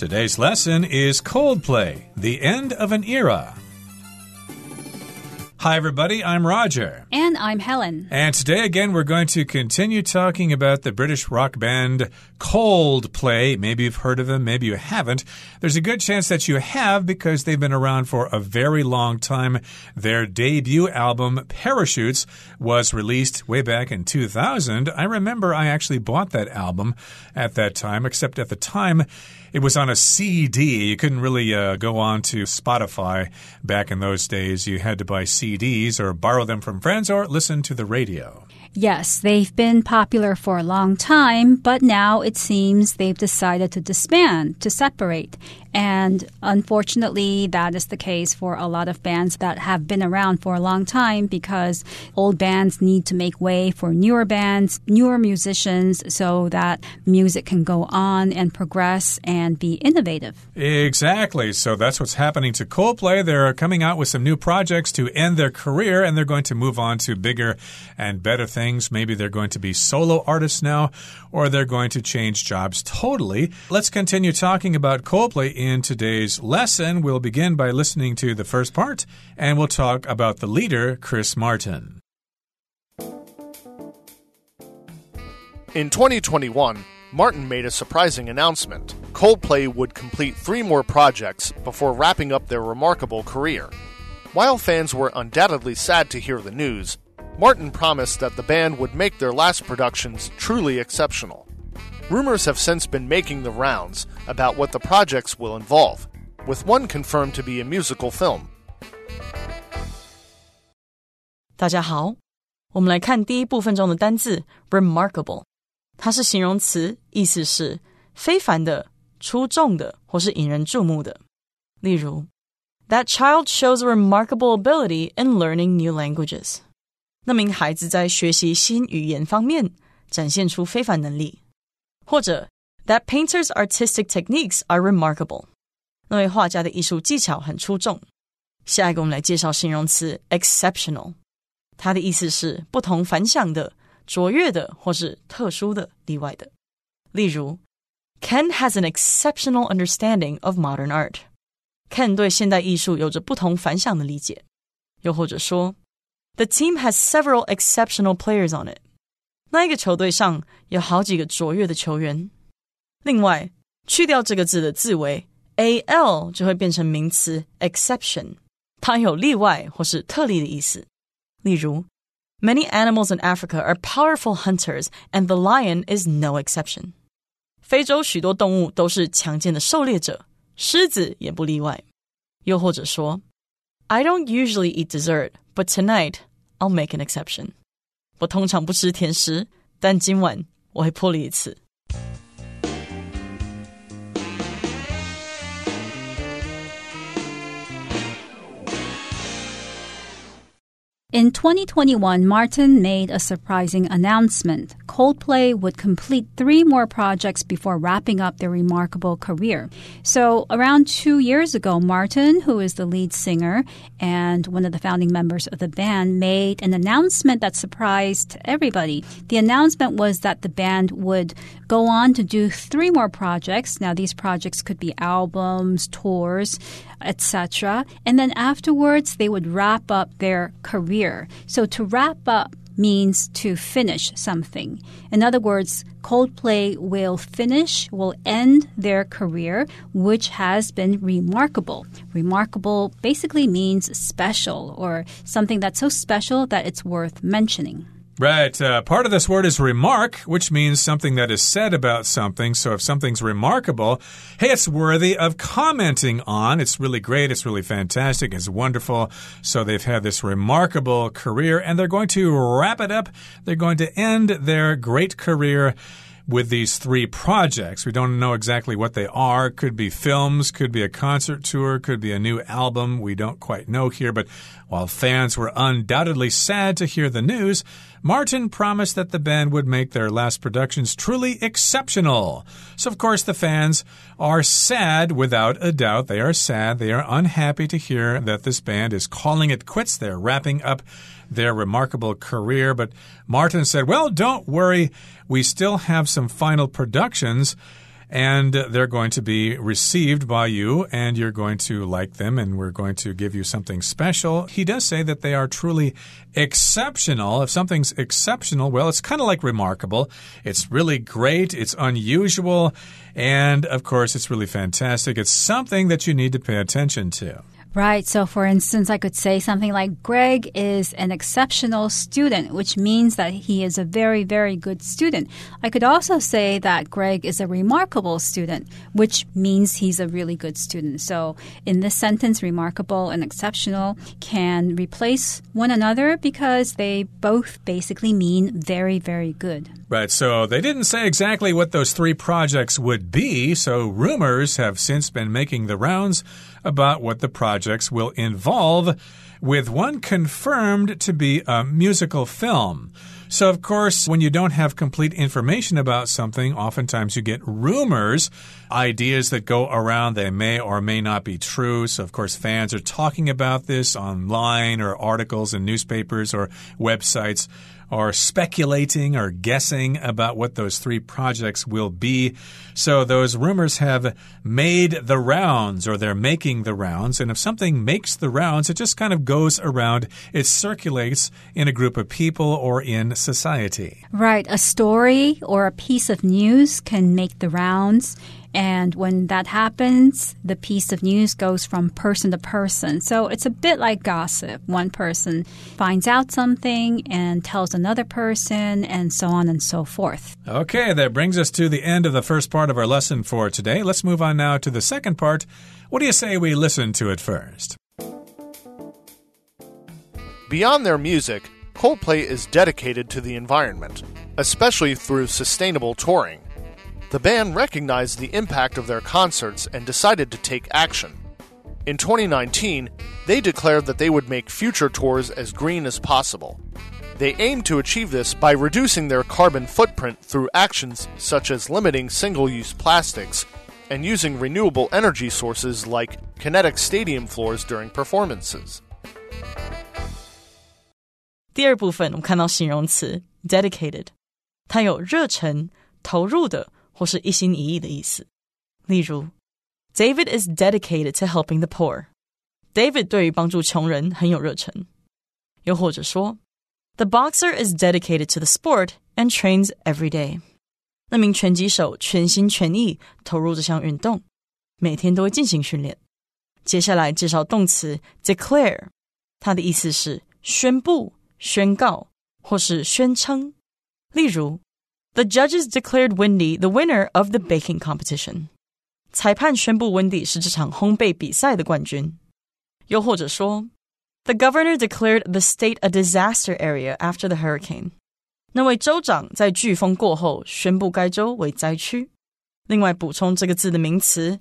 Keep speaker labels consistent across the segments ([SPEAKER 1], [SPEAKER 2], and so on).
[SPEAKER 1] Today's lesson is Coldplay, the end of an era. Hi, everybody. I'm Roger.
[SPEAKER 2] And I'm Helen.
[SPEAKER 1] And today, again, we're going to continue talking about the British rock band Coldplay. Maybe you've heard of them, maybe you haven't. There's a good chance that you have because they've been around for a very long time. Their debut album, Parachutes, was released way back in 2000. I remember I actually bought that album at that time, except at the time, it was on a CD. You couldn't really uh, go on to Spotify back in those days. You had to buy CDs or borrow them from friends or listen to the radio.
[SPEAKER 2] Yes, they've been popular for a long time, but now it seems they've decided to disband, to separate. And unfortunately, that is the case for a lot of bands that have been around for a long time because old bands need to make way for newer bands, newer musicians, so that music can go on and progress and be innovative.
[SPEAKER 1] Exactly. So that's what's happening to Coldplay. They're coming out with some new projects to end their career and they're going to move on to bigger and better things. Maybe they're going to be solo artists now or they're going to change jobs totally. Let's continue talking about Coldplay in today's lesson. We'll begin by listening to the first part, and we'll talk about the leader, Chris Martin.
[SPEAKER 3] In 2021, Martin made a surprising announcement. Coldplay would complete three more projects before wrapping up their remarkable career. While fans were undoubtedly sad to hear the news, Martin promised that the band would make their last productions truly exceptional. Rumors have since been making the rounds about what the projects will involve, with one confirmed to be a musical film.
[SPEAKER 4] 大家好，我们来看第一部分中的单字 remarkable，它是形容词，意思是非凡的、出众的或是引人注目的。例如，That child shows a remarkable ability in learning new languages。那名孩子在学习新语言方面展现出非凡能力。 或者 That painter's artistic techniques are remarkable。那位画家的艺术技巧很出众。下一个，我们来介绍形容词 exceptional，它的意思是不同凡响的、卓越的或是特殊的、例外的。例如，Ken has an exceptional understanding of modern art。Ken 对现代艺术有着不同凡响的理解。又或者说，The team has several exceptional players on it。 那一个球队上有好几个卓越的球员。另外，去掉这个字的字尾 a l 就会变成名词 exception，它有例外或是特例的意思。例如，Many animals in Africa are powerful hunters, and the lion is no exception。非洲许多动物都是强健的狩猎者，狮子也不例外。又或者说，I don't usually eat dessert, but tonight I'll make an exception。 我通常不吃甜食，但今晚我会破例一次。
[SPEAKER 2] In 2021, Martin made a surprising announcement. Coldplay would complete three more projects before wrapping up their remarkable career. So, around two years ago, Martin, who is the lead singer and one of the founding members of the band, made an announcement that surprised everybody. The announcement was that the band would go on to do three more projects. Now, these projects could be albums, tours, etc. And then afterwards, they would wrap up their career. So to wrap up means to finish something. In other words, Coldplay will finish, will end their career, which has been remarkable. Remarkable basically means special or something that's so special that it's worth mentioning.
[SPEAKER 1] Right. Uh, part of this word is remark, which means something that is said about something. So if something's remarkable, hey, it's worthy of commenting on. It's really great. It's really fantastic. It's wonderful. So they've had this remarkable career and they're going to wrap it up. They're going to end their great career with these three projects. We don't know exactly what they are. Could be films, could be a concert tour, could be a new album. We don't quite know here. But while fans were undoubtedly sad to hear the news, Martin promised that the band would make their last productions truly exceptional. So, of course, the fans are sad without a doubt. They are sad. They are unhappy to hear that this band is calling it quits. They're wrapping up their remarkable career. But Martin said, Well, don't worry. We still have some final productions. And they're going to be received by you, and you're going to like them, and we're going to give you something special. He does say that they are truly exceptional. If something's exceptional, well, it's kind of like remarkable. It's really great, it's unusual, and of course, it's really fantastic. It's something that you need to pay attention to.
[SPEAKER 2] Right. So, for instance, I could say something like Greg is an exceptional student, which means that he is a very, very good student. I could also say that Greg is a remarkable student, which means he's a really good student. So, in this sentence, remarkable and exceptional can replace one another because they both basically mean very, very good.
[SPEAKER 1] Right. So, they didn't say exactly what those three projects would be. So, rumors have since been making the rounds about what the projects will involve, with one confirmed to be a musical film. So, of course, when you don't have complete information about something, oftentimes you get rumors, ideas that go around. They may or may not be true. So, of course, fans are talking about this online or articles in newspapers or websites or speculating or guessing about what those three projects will be. So those rumors have made the rounds or they're making the rounds. And if something makes the rounds, it just kind of goes around, it circulates in a group of people or in society.
[SPEAKER 2] Right. A story or a piece of news can make the rounds. And when that happens, the piece of news goes from person to person. So it's a bit like gossip. One person finds out something and tells another person, and so on and so forth.
[SPEAKER 1] Okay, that brings us to the end of the first part of our lesson for today. Let's move on now to the second part. What do you say we listen to it first?
[SPEAKER 3] Beyond their music, Coldplay is dedicated to the environment, especially through sustainable touring the band recognized the impact of their concerts and decided to take action. In 2019, they declared that they would make future tours as green as possible. They aim to achieve this by reducing their carbon footprint through actions such as limiting single use plastics and using renewable energy sources like kinetic stadium floors during performances.
[SPEAKER 4] 第二部分，我们看到形容词 dedicated，它有热忱、投入的 或是一心一意的意思。例如，David is dedicated to helping the poor。David 对于帮助穷人很有热忱。又或者说，The boxer is dedicated to the sport and trains every day。那名拳击手全心全意投入这项运动，每天都会进行训练。接下来介绍动词 declare，它的意思是宣布、宣告或是宣称。例如 the judges declared Wendy the winner of the baking competition. 裁判宣布温迪是这场烘焙比赛的冠军。又或者说，The governor declared the state a disaster area after the hurricane. 那位州长在飓风过后宣布该州为灾区。另外补充这个字的名词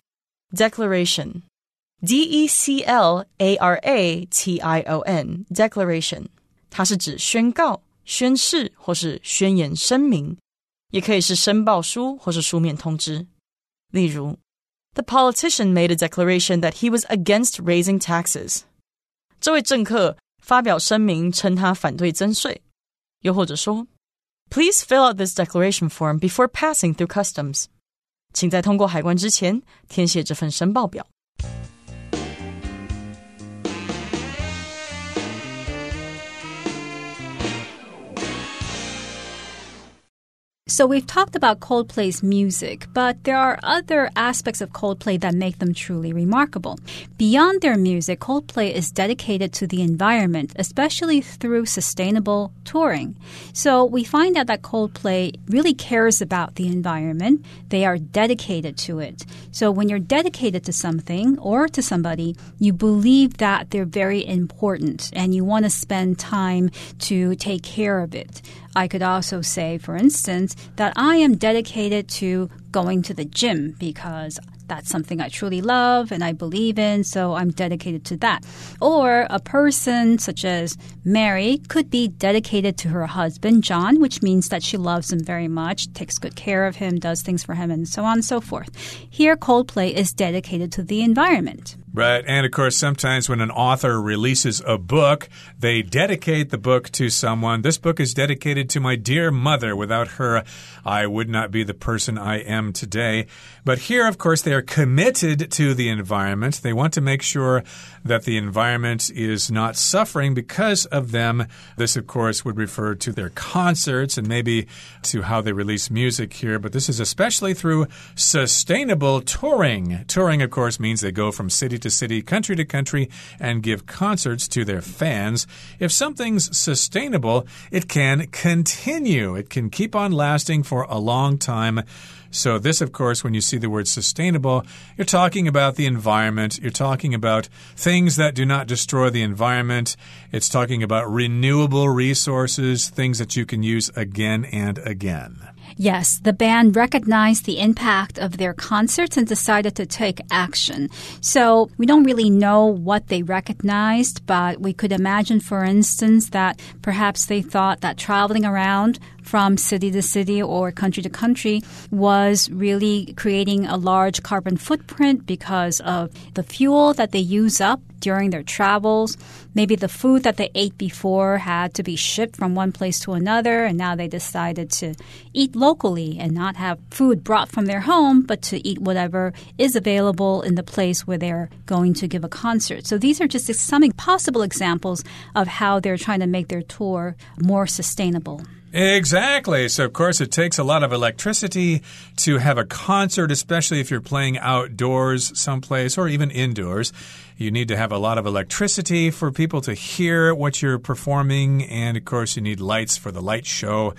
[SPEAKER 4] declaration，d e c l a r a t i o n，declaration，它是指宣告、宣誓或是宣言声明。 也可以是申报书或是书面通知。例如，The politician made a declaration that he was against raising taxes。这位政客发表声明称他反对增税。又或者说，Please fill out this declaration form before passing through customs。请在通过海关之前填写这份申报表。
[SPEAKER 2] So we've talked about Coldplay's music, but there are other aspects of Coldplay that make them truly remarkable. Beyond their music, Coldplay is dedicated to the environment, especially through sustainable touring. So we find out that Coldplay really cares about the environment. They are dedicated to it. So when you're dedicated to something or to somebody, you believe that they're very important and you want to spend time to take care of it. I could also say, for instance, that I am dedicated to going to the gym because that's something I truly love and I believe in, so I'm dedicated to that. Or a person such as Mary could be dedicated to her husband, John, which means that she loves him very much, takes good care of him, does things for him, and so on and so forth. Here, Coldplay is dedicated to the environment.
[SPEAKER 1] Right. And of course, sometimes when an author releases a book, they dedicate the book to someone. This book is dedicated to my dear mother. Without her, I would not be the person I am today. But here, of course, they are committed to the environment. They want to make sure that the environment is not suffering because of them. This, of course, would refer to their concerts and maybe to how they release music here. But this is especially through sustainable touring. Touring, of course, means they go from city to city, country to country, and give concerts to their fans. If something's sustainable, it can continue. It can keep on lasting for a long time. So, this, of course, when you see the word sustainable, you're talking about the environment. You're talking about things that do not destroy the environment. It's talking about renewable resources, things that you can use again and again.
[SPEAKER 2] Yes, the band recognized the impact of their concerts and decided to take action. So we don't really know what they recognized, but we could imagine, for instance, that perhaps they thought that traveling around from city to city or country to country was really creating a large carbon footprint because of the fuel that they use up during their travels. Maybe the food that they ate before had to be shipped from one place to another, and now they decided to eat locally and not have food brought from their home, but to eat whatever is available in the place where they're going to give a concert. So these are just some possible examples of how they're trying to make their tour more sustainable.
[SPEAKER 1] Exactly. So, of course, it takes a lot of electricity to have a concert, especially if you're playing outdoors someplace or even indoors. You need to have a lot of electricity for people to hear what you're performing. And, of course, you need lights for the light show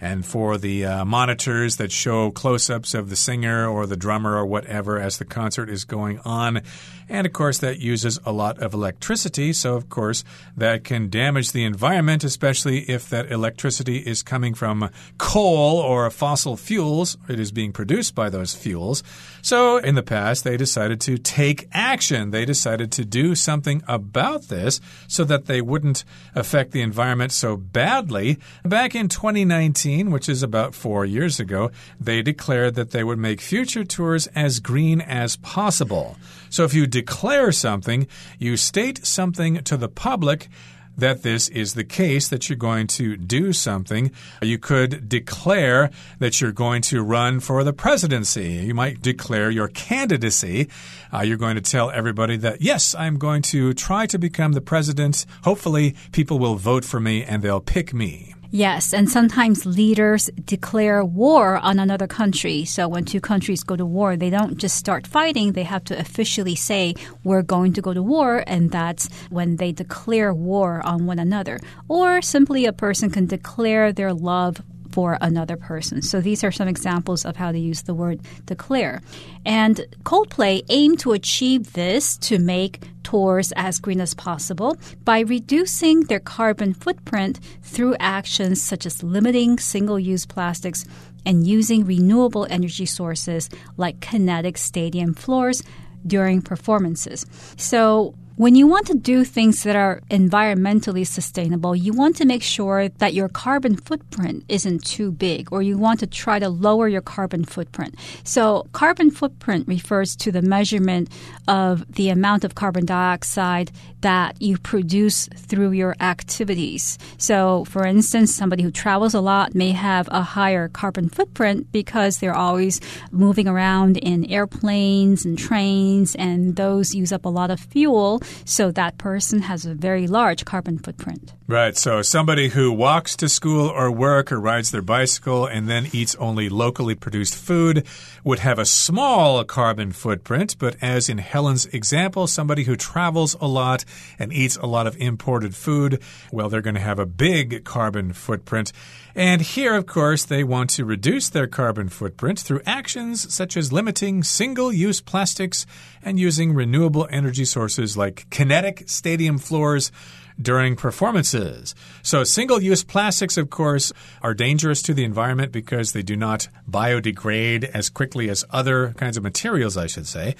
[SPEAKER 1] and for the uh, monitors that show close ups of the singer or the drummer or whatever as the concert is going on. And of course, that uses a lot of electricity. So, of course, that can damage the environment, especially if that electricity is coming from coal or fossil fuels. It is being produced by those fuels. So, in the past, they decided to take action. They decided to do something about this so that they wouldn't affect the environment so badly. Back in 2019, which is about four years ago, they declared that they would make future tours as green as possible. So if you declare something, you state something to the public that this is the case, that you're going to do something. You could declare that you're going to run for the presidency. You might declare your candidacy. Uh, you're going to tell everybody that, yes, I'm going to try to become the president. Hopefully, people will vote for me and they'll pick me.
[SPEAKER 2] Yes, and sometimes leaders declare war on another country. So when two countries go to war, they don't just start fighting, they have to officially say, we're going to go to war, and that's when they declare war on one another. Or simply a person can declare their love for another person. So these are some examples of how to use the word declare. And Coldplay aimed to achieve this to make tours as green as possible by reducing their carbon footprint through actions such as limiting single use plastics and using renewable energy sources like kinetic stadium floors during performances. So when you want to do things that are environmentally sustainable, you want to make sure that your carbon footprint isn't too big, or you want to try to lower your carbon footprint. So, carbon footprint refers to the measurement of the amount of carbon dioxide that you produce through your activities. So, for instance, somebody who travels a lot may have a higher carbon footprint because they're always moving around in airplanes and trains, and those use up a lot of fuel. So that person has a very large carbon footprint.
[SPEAKER 1] Right. So somebody who walks to school or work or rides their bicycle and then eats only locally produced food would have a small carbon footprint. But as in Helen's example, somebody who travels a lot and eats a lot of imported food, well, they're going to have a big carbon footprint. And here, of course, they want to reduce their carbon footprint through actions such as limiting single use plastics and using renewable energy sources like kinetic stadium floors during performances. So, single use plastics, of course, are dangerous to the environment because they do not biodegrade as quickly as other kinds of materials, I should say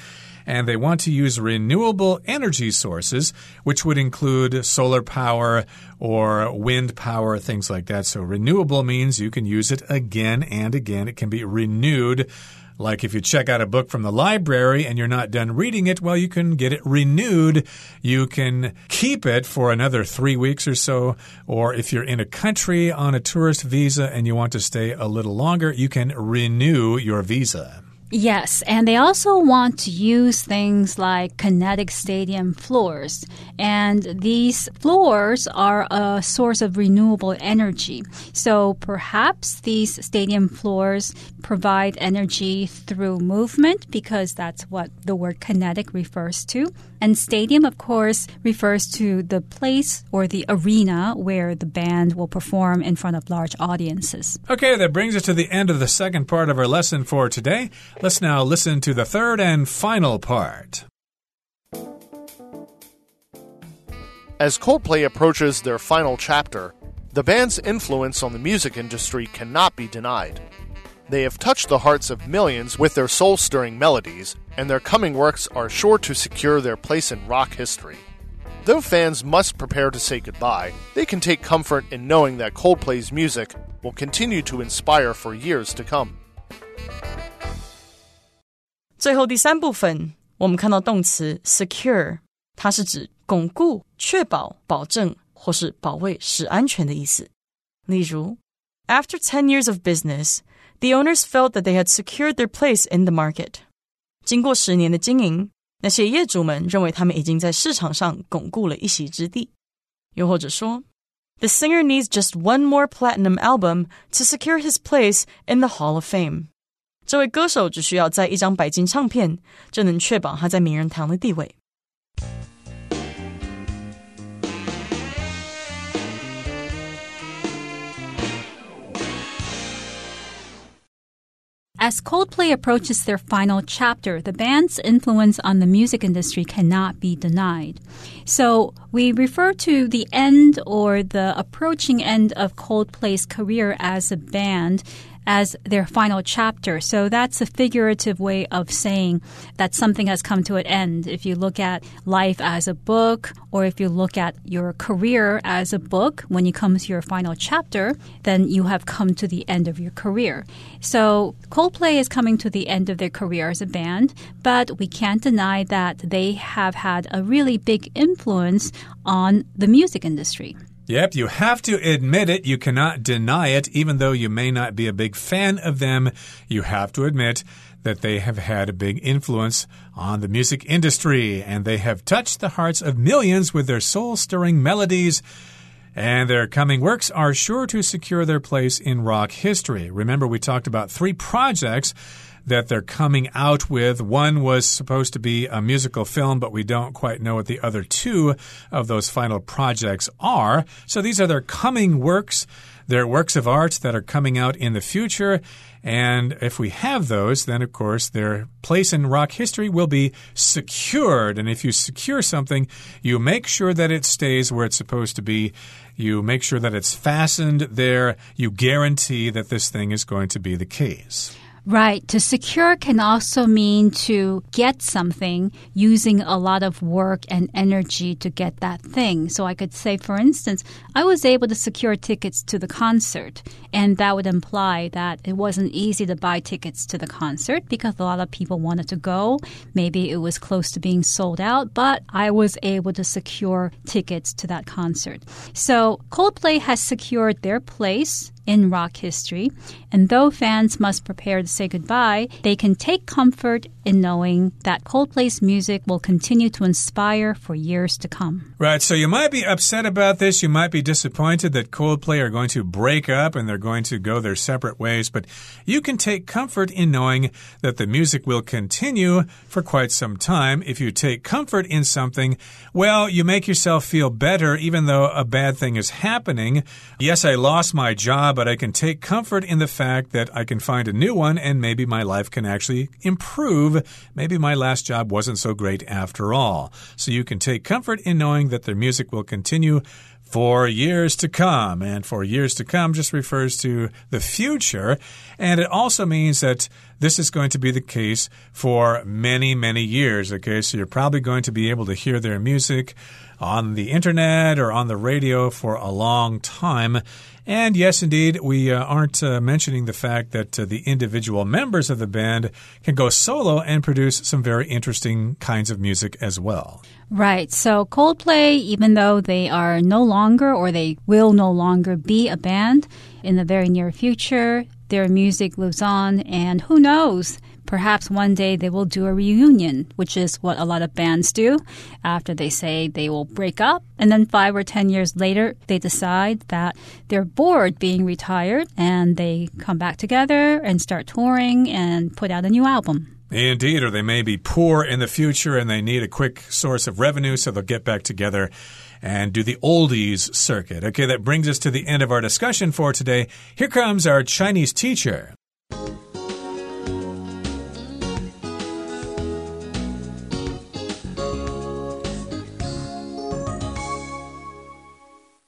[SPEAKER 1] and they want to use renewable energy sources, which would include solar power or wind power, things like that. So, renewable means you can use it again and again. It can be renewed Like if you check out a book from the library and you're not done reading it, well, you can get it renewed. You can keep it for another three weeks or so. Or if you're in a country on a tourist visa and you want to stay a little longer, you can renew your visa.
[SPEAKER 2] Yes, and they also want to use things like kinetic stadium floors. And these floors are a source of renewable energy. So perhaps these stadium floors provide energy through movement because that's what the word kinetic refers to. And stadium, of course, refers to the place or the arena where the band will perform in front of large audiences.
[SPEAKER 1] Okay, that brings us to the end of the second part of our lesson for today. Let's now listen to the third and final part.
[SPEAKER 3] As Coldplay approaches their final chapter, the band's influence on the music industry cannot be denied. They have touched the hearts of millions with their soul stirring melodies, and their coming works are sure to secure their place in rock history. Though fans must prepare to say goodbye, they can take comfort in knowing that Coldplay's music will continue to inspire for years to come.
[SPEAKER 4] 最后第三部分，我们看到动词 secure，它是指巩固、确保、保证或是保卫、使安全的意思。例如，After ten years of business, the owners felt that they had secured their place in the market. 经过十年的经营，那些业主们认为他们已经在市场上巩固了一席之地。又或者说，The singer needs just one more platinum album to secure his place in the Hall of Fame. 这位歌手只需要在一张白金唱片，就能确保他在名人堂的地位。
[SPEAKER 2] As Coldplay approaches their final chapter, the band's influence on the music industry cannot be denied. So we refer to the end or the approaching end of Coldplay's career as a band as their final chapter. So that's a figurative way of saying that something has come to an end. If you look at life as a book, or if you look at your career as a book, when you come to your final chapter, then you have come to the end of your career. So Coldplay is coming to the end of their career as a band, but we can't deny that they have had a really big influence on the music industry.
[SPEAKER 1] Yep, you have to admit it. You cannot deny it. Even though you may not be a big fan of them, you have to admit that they have had a big influence on the music industry and they have touched the hearts of millions with their soul stirring melodies. And their coming works are sure to secure their place in rock history. Remember, we talked about three projects that they're coming out with. One was supposed to be a musical film, but we don't quite know what the other two of those final projects are. So these are their coming works. They're works of art that are coming out in the future. And if we have those, then of course their place in rock history will be secured. And if you secure something, you make sure that it stays where it's supposed to be. You make sure that it's fastened there. You guarantee that this thing is going to be the case.
[SPEAKER 2] Right. To secure can also mean to get something using a lot of work and energy to get that thing. So I could say, for instance, I was able to secure tickets to the concert. And that would imply that it wasn't easy to buy tickets to the concert because a lot of people wanted to go. Maybe it was close to being sold out, but I was able to secure tickets to that concert. So Coldplay has secured their place in rock history. And though fans must prepare to say goodbye, they can take comfort in knowing that Coldplay's music will continue to inspire for years to come.
[SPEAKER 1] Right. So you might be upset about this. You might be disappointed that Coldplay are going to break up and they're going to go their separate ways. But you can take comfort in knowing that the music will continue for quite some time. If you take comfort in something, well, you make yourself feel better even though a bad thing is happening. Yes, I lost my job, but I can take comfort in the fact that I can find a new one and maybe my life can actually improve maybe my last job wasn't so great after all. So you can take comfort in knowing that their music will continue for years to come. And for years to come just refers to the future. And it also means that this is going to be the case for many, many years. Okay, so you're probably going to be able to hear their music on the internet or on the radio for a long time. And yes, indeed, we uh, aren't uh, mentioning the fact that uh, the individual members of the band can go solo and produce some very interesting kinds of music as well.
[SPEAKER 2] Right. So Coldplay, even though they are no longer or they will no longer be a band in the very near future, their music lives on, and who knows? Perhaps one day they will do a reunion, which is what a lot of bands do after they say they will break up. And then five or ten years later, they decide that they're bored being retired and they come back together and start touring and put out a new album.
[SPEAKER 1] Indeed, or they may be poor in the future and they need a quick source of revenue, so they'll get back together and do the oldies circuit. Okay, that brings us to the end of our discussion for today. Here comes our Chinese teacher.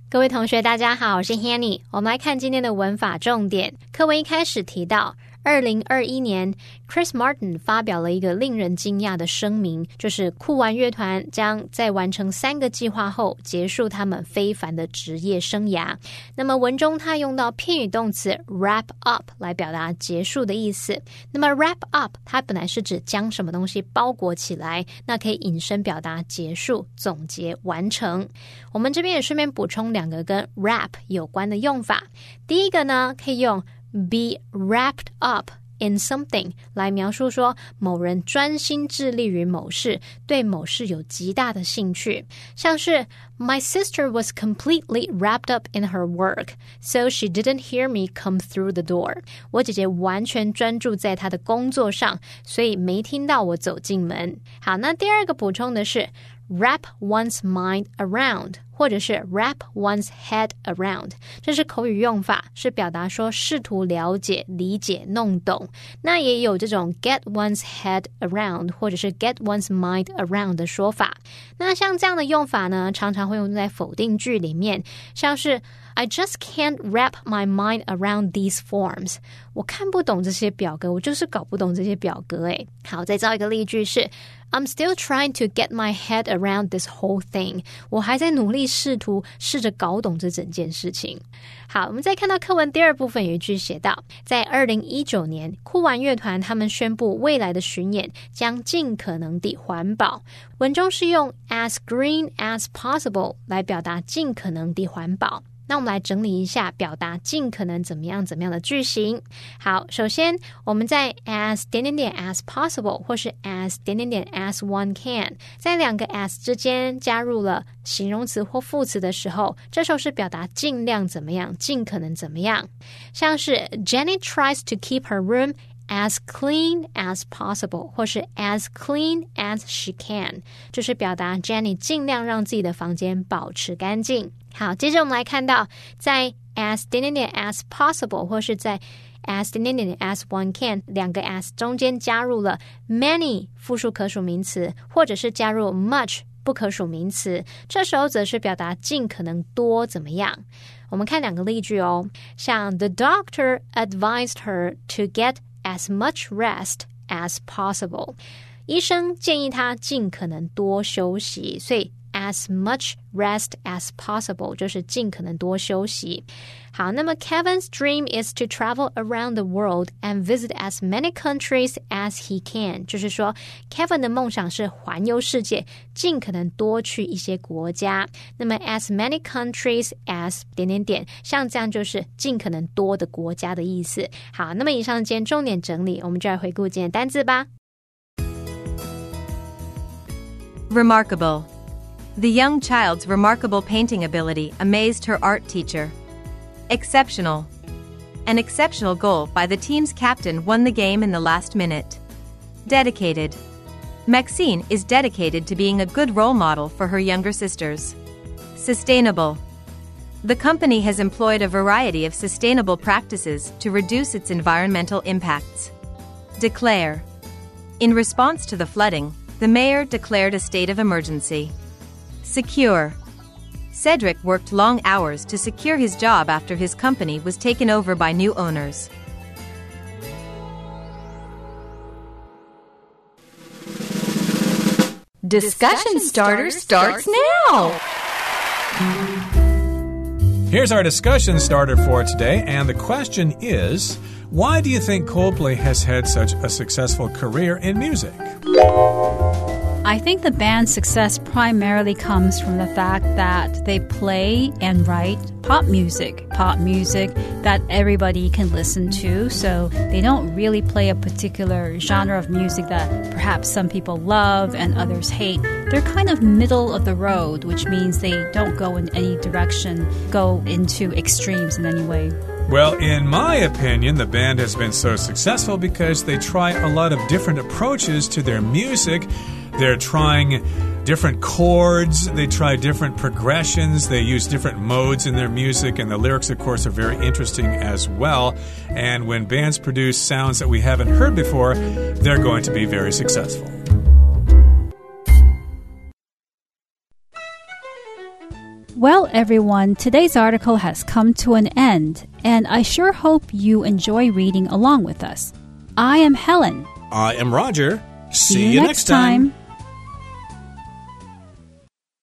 [SPEAKER 5] 各位同学，大家好，我是 Hanny。我们来看今天的文法重点。课文一开始提到。二零二一年，Chris Martin 发表了一个令人惊讶的声明，就是酷玩乐团将在完成三个计划后结束他们非凡的职业生涯。那么文中他用到片语动词 wrap up 来表达结束的意思。那么 wrap up 它本来是指将什么东西包裹起来，那可以引申表达结束、总结、完成。我们这边也顺便补充两个跟 wrap 有关的用法。第一个呢，可以用。be wrapped up in something 来描述说某人专心致力于某事，对某事有极大的兴趣，像是 My sister was completely wrapped up in her work, so she didn't hear me come through the door. 我姐姐完全专注在她的工作上，所以没听到我走进门。好，那第二个补充的是 wrap one's mind around， 或者是 wrap one's head around，这是口语用法，是表达说试图了解、理解、弄懂。那也有这种 get one's head around，或者是 get one's mind around 的说法。那像这样的用法呢，常常会用在否定句里面，像是 I just can't wrap my mind around these forms。我看不懂这些表格，我就是搞不懂这些表格。诶，好，再造一个例句是。I'm still trying to get my head around this whole thing。我还在努力试图试着搞懂这整件事情。好，我们再看到课文第二部分有一句写道，在二零一九年，酷玩乐团他们宣布未来的巡演将尽可能地环保。文中是用 as green as possible 来表达尽可能地环保。那我们来整理一下，表达尽可能怎么样怎么样的句型。好，首先我们在 as 点点点 as possible 或是 as 点点点 as one can，在两个 as 之间加入了形容词或副词的时候，这时候是表达尽量怎么样，尽可能怎么样。像是 Jenny tries to keep her room as clean as possible，或是 as clean as she can，就是表达 Jenny 尽量让自己的房间保持干净。好，接着我们来看到，在 as 点点点 as possible 或是在 as 点点点 as one can 两个 as 中间加入了 many 复数可数名词，或者是加入 much 不可数名词，这时候则是表达尽可能多怎么样。我们看两个例句哦，像 The doctor advised her to get as much rest as possible，医生建议她尽可能多休息，所以。 as much rest as possible，就是尽可能多休息。好，那么 Kevin's dream is to travel around the world and visit as many countries as he can，就是说 Kevin 的梦想是环游世界，尽可能多去一些国家。那么 as many countries as 点点点，像这样就是尽可能多的国家的意思。好，那么以上今天重点整理，我们就来回顾今天单字吧。
[SPEAKER 6] Remarkable. the young child's remarkable painting ability amazed her art teacher. Exceptional. An exceptional goal by the team's captain won the game in the last minute. Dedicated. Maxine is dedicated to being a good role model for her younger sisters. Sustainable. The company has employed a variety of sustainable practices to reduce its environmental impacts. Declare. In response to the flooding, the mayor declared a state of emergency. Secure. Cedric worked long hours to secure his job after his company was taken over by new owners.
[SPEAKER 7] Discussion starter starts now.
[SPEAKER 1] Here's our discussion starter for today, and the question is why do you think Coldplay has had such a successful career in music?
[SPEAKER 2] I think the band's success primarily comes from the fact that they play and write pop music, pop music that everybody can listen to. So they don't really play a particular genre of music that perhaps some people love and others hate. They're kind of middle of the road, which means they don't go in any direction, go into extremes in any way.
[SPEAKER 1] Well, in my opinion, the band has been so successful because they try a lot of different approaches to their music. They're trying different chords, they try different progressions, they use different modes in their music, and the lyrics, of course, are very interesting as well. And when bands produce sounds that we haven't heard before, they're going to be very successful.
[SPEAKER 2] Well, everyone, today's article has come to an end, and I sure hope you enjoy reading along with us. I am Helen.
[SPEAKER 1] I am Roger.
[SPEAKER 2] See, you, next time.